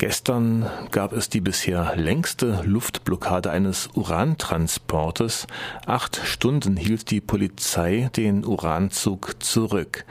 Gestern gab es die bisher längste Luftblockade eines Urantransportes. Acht Stunden hielt die Polizei den Uranzug zurück.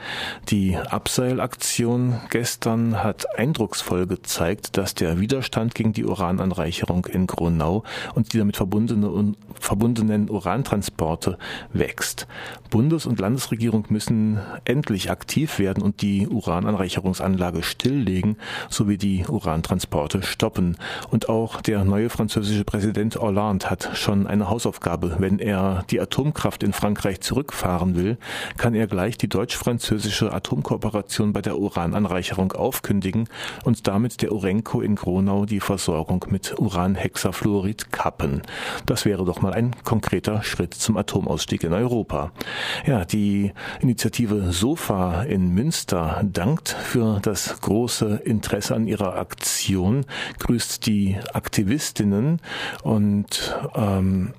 Die Abseilaktion gestern hat eindrucksvoll gezeigt, dass der Widerstand gegen die Urananreicherung in Gronau und die damit verbundene, verbundenen Urantransporte wächst. Bundes- und Landesregierung müssen endlich aktiv werden und die Urananreicherungsanlage stilllegen sowie die Urantransporte Transporte stoppen. Und auch der neue französische Präsident Hollande hat schon eine Hausaufgabe. Wenn er die Atomkraft in Frankreich zurückfahren will, kann er gleich die deutsch-französische Atomkooperation bei der Urananreicherung aufkündigen und damit der Urenco in Gronau die Versorgung mit Uranhexafluorid kappen. Das wäre doch mal ein konkreter Schritt zum Atomausstieg in Europa. Ja, die Initiative SOFA in Münster dankt für das große Interesse an ihrer Aktion Aktion grüßt die Aktivistinnen und ähm,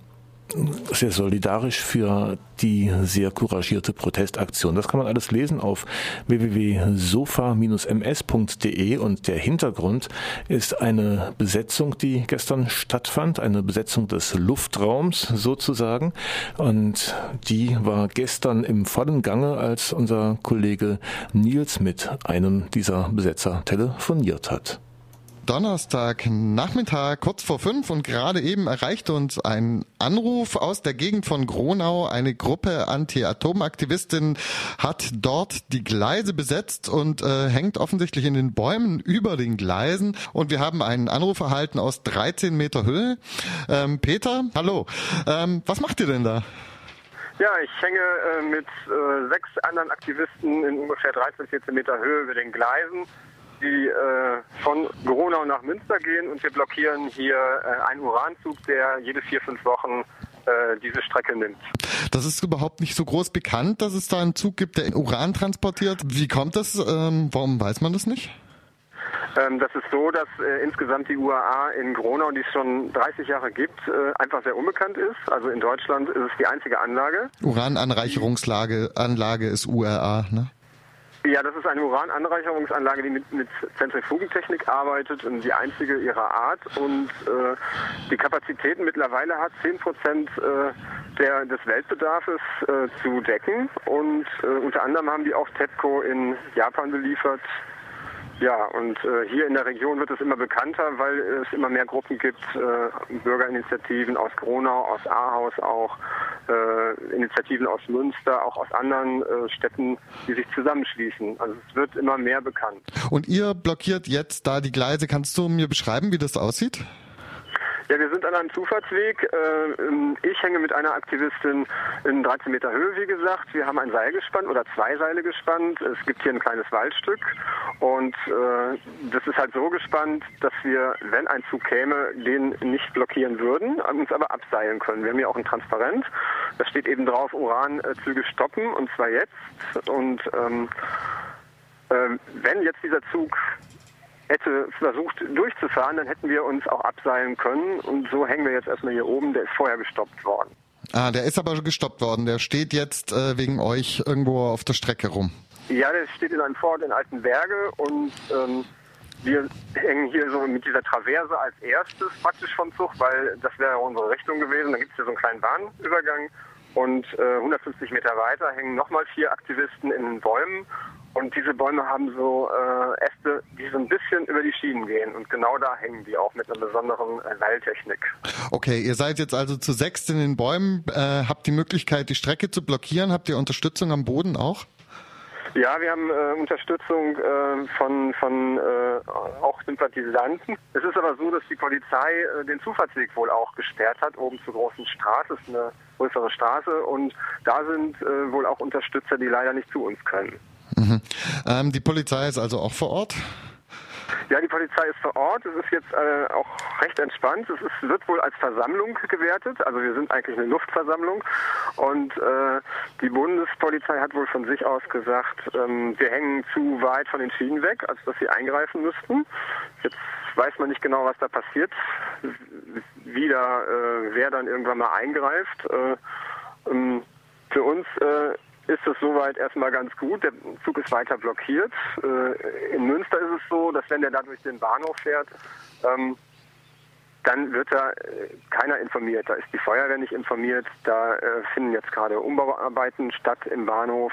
sehr solidarisch für die sehr couragierte Protestaktion. Das kann man alles lesen auf www.sofa-ms.de und der Hintergrund ist eine Besetzung, die gestern stattfand, eine Besetzung des Luftraums sozusagen und die war gestern im vollen Gange, als unser Kollege Nils mit einem dieser Besetzer telefoniert hat. Donnerstag Nachmittag kurz vor fünf und gerade eben erreicht uns ein Anruf aus der Gegend von Gronau. Eine Gruppe Anti-Atom-Aktivistinnen hat dort die Gleise besetzt und äh, hängt offensichtlich in den Bäumen über den Gleisen. Und wir haben einen Anruf erhalten aus 13 Meter Höhe. Ähm, Peter, hallo. Ähm, was macht ihr denn da? Ja, ich hänge äh, mit äh, sechs anderen Aktivisten in ungefähr 13, 14 Meter Höhe über den Gleisen die äh, von Gronau nach Münster gehen und wir blockieren hier äh, einen Uranzug, der jede vier, fünf Wochen äh, diese Strecke nimmt. Das ist überhaupt nicht so groß bekannt, dass es da einen Zug gibt, der Uran transportiert. Wie kommt das? Ähm, warum weiß man das nicht? Ähm, das ist so, dass äh, insgesamt die UAA in Gronau, die es schon 30 Jahre gibt, äh, einfach sehr unbekannt ist. Also in Deutschland ist es die einzige Anlage. Urananreicherungslage Anlage ist URA, ne? Ja, das ist eine Urananreicherungsanlage, die mit, mit Zentrifugentechnik arbeitet und die einzige ihrer Art. Und äh, die Kapazitäten mittlerweile hat 10 Prozent äh, der, des Weltbedarfs äh, zu decken. Und äh, unter anderem haben die auch TEPCO in Japan beliefert, ja, und äh, hier in der Region wird es immer bekannter, weil es immer mehr Gruppen gibt, äh, Bürgerinitiativen aus Gronau, aus Ahaus auch, äh, Initiativen aus Münster, auch aus anderen äh, Städten, die sich zusammenschließen. Also es wird immer mehr bekannt. Und ihr blockiert jetzt da die Gleise. Kannst du mir beschreiben, wie das aussieht? Ja, wir sind an einem Zufahrtsweg. Äh, ich hänge mit einer Aktivistin in 13 Meter Höhe, wie gesagt. Wir haben ein Seil gespannt oder zwei Seile gespannt. Es gibt hier ein kleines Waldstück und äh, das ist halt so gespannt, dass wir, wenn ein Zug käme, den nicht blockieren würden, uns aber abseilen können. Wir haben hier auch ein Transparent. Da steht eben drauf, Uranzüge stoppen und zwar jetzt. Und ähm, äh, wenn jetzt dieser Zug hätte versucht durchzufahren, dann hätten wir uns auch abseilen können. Und so hängen wir jetzt erstmal hier oben. Der ist vorher gestoppt worden. Ah, der ist aber gestoppt worden. Der steht jetzt äh, wegen euch irgendwo auf der Strecke rum. Ja, der steht in einem Fort in Altenberge und ähm, wir hängen hier so mit dieser Traverse als erstes praktisch vom Zug, weil das wäre unsere Richtung gewesen. Da gibt es hier so einen kleinen Bahnübergang und äh, 150 Meter weiter hängen nochmal vier Aktivisten in den Bäumen und diese Bäume haben so äh, Äste, die so ein bisschen über die Schienen gehen. Und genau da hängen die auch mit einer besonderen äh, Seiltechnik. Okay, ihr seid jetzt also zu sechst in den Bäumen. Äh, habt die Möglichkeit, die Strecke zu blockieren? Habt ihr Unterstützung am Boden auch? Ja, wir haben äh, Unterstützung äh, von, von äh, auch Sympathisanten. Es ist aber so, dass die Polizei äh, den Zufahrtsweg wohl auch gesperrt hat, oben zur großen Straße. Ist eine größere Straße und da sind äh, wohl auch Unterstützer, die leider nicht zu uns können. Mhm. Ähm, die Polizei ist also auch vor Ort? Ja, die Polizei ist vor Ort. Es ist jetzt äh, auch recht entspannt. Es ist, wird wohl als Versammlung gewertet. Also wir sind eigentlich eine Luftversammlung. Und äh, die Bundespolizei hat wohl von sich aus gesagt, ähm, wir hängen zu weit von den Schienen weg, als dass sie eingreifen müssten. Jetzt weiß man nicht genau, was da passiert, wie da, äh, wer dann irgendwann mal eingreift. Äh, ähm, für uns äh, ist es soweit erstmal ganz gut. Der Zug ist weiter blockiert. Äh, in Münster ist es so, dass wenn der da durch den Bahnhof fährt, ähm, dann wird da äh, keiner informiert. Da ist die Feuerwehr nicht informiert. Da äh, finden jetzt gerade Umbauarbeiten statt im Bahnhof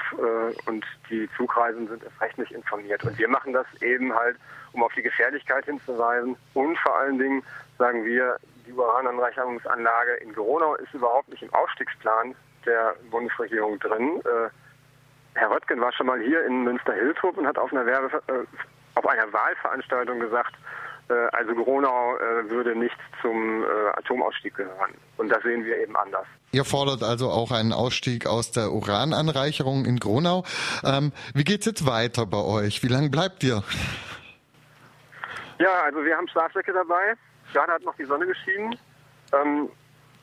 und die Zugreisen sind erst recht nicht informiert. Und wir machen das eben halt, um auf die Gefährlichkeit hinzuweisen. Und vor allen Dingen sagen wir, die Urananreicherungsanlage in Geronau ist überhaupt nicht im Aufstiegsplan der Bundesregierung drin. Äh, Herr Röttgen war schon mal hier in Münster-Hiltrup und hat auf einer, Werbe, äh, auf einer Wahlveranstaltung gesagt, äh, also Gronau äh, würde nicht zum äh, Atomausstieg gehören. Und das sehen wir eben anders. Ihr fordert also auch einen Ausstieg aus der Urananreicherung in Gronau. Ähm, wie geht's jetzt weiter bei euch? Wie lange bleibt ihr? Ja, also wir haben Schlafsäcke dabei. Gerade hat noch die Sonne geschienen. Ähm,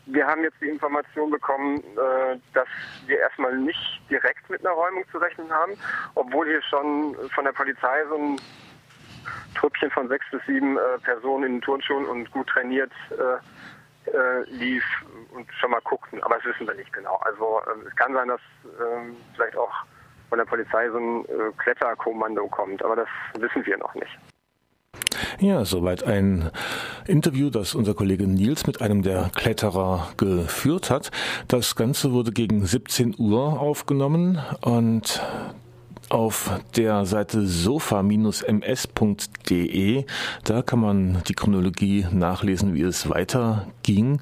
wir haben jetzt die Information bekommen, äh, dass wir erstmal nicht direkt mit einer Räumung zu rechnen haben, obwohl hier schon von der Polizei so ein Trüppchen von sechs bis sieben äh, Personen in Turnschuhen und gut trainiert äh, lief und schon mal guckten. Aber das wissen wir nicht genau. Also äh, es kann sein, dass ähm, vielleicht auch von der Polizei so ein Kletterkommando kommt, aber das wissen wir noch nicht. Ja, soweit ein Interview, das unser Kollege Nils mit einem der Kletterer geführt hat. Das Ganze wurde gegen 17 Uhr aufgenommen und auf der Seite sofa-ms.de. Da kann man die Chronologie nachlesen, wie es weiterging.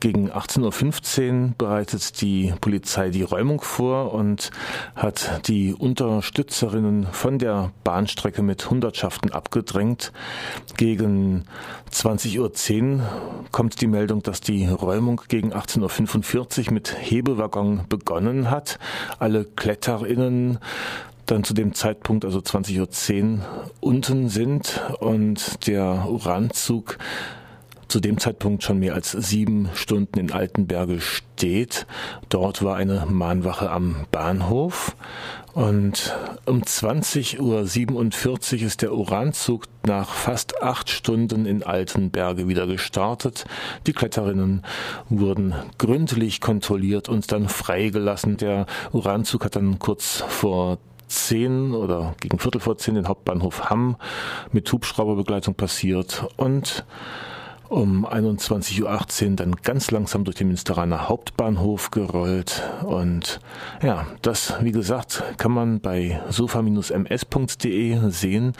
Gegen 18.15 Uhr bereitet die Polizei die Räumung vor und hat die Unterstützerinnen von der Bahnstrecke mit Hundertschaften abgedrängt. Gegen 20.10 Uhr kommt die Meldung, dass die Räumung gegen 18.45 Uhr mit Hebelwaggon begonnen hat. Alle KletterInnen dann zu dem Zeitpunkt, also 20.10 Uhr, unten sind und der Uranzug zu dem Zeitpunkt schon mehr als sieben Stunden in Altenberge steht. Dort war eine Mahnwache am Bahnhof und um 20.47 Uhr ist der Uranzug nach fast acht Stunden in Altenberge wieder gestartet. Die Kletterinnen wurden gründlich kontrolliert und dann freigelassen. Der Uranzug hat dann kurz vor zehn oder gegen Viertel vor zehn den Hauptbahnhof Hamm mit Hubschrauberbegleitung passiert und um 21.18 Uhr dann ganz langsam durch den Münsteraner Hauptbahnhof gerollt. Und ja, das, wie gesagt, kann man bei sofa-ms.de sehen.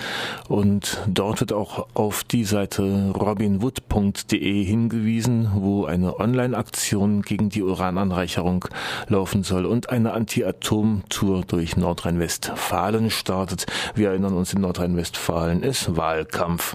Und dort wird auch auf die Seite robinwood.de hingewiesen, wo eine Online-Aktion gegen die Urananreicherung laufen soll und eine Anti-Atom-Tour durch Nordrhein-Westfalen startet. Wir erinnern uns, in Nordrhein-Westfalen ist Wahlkampf.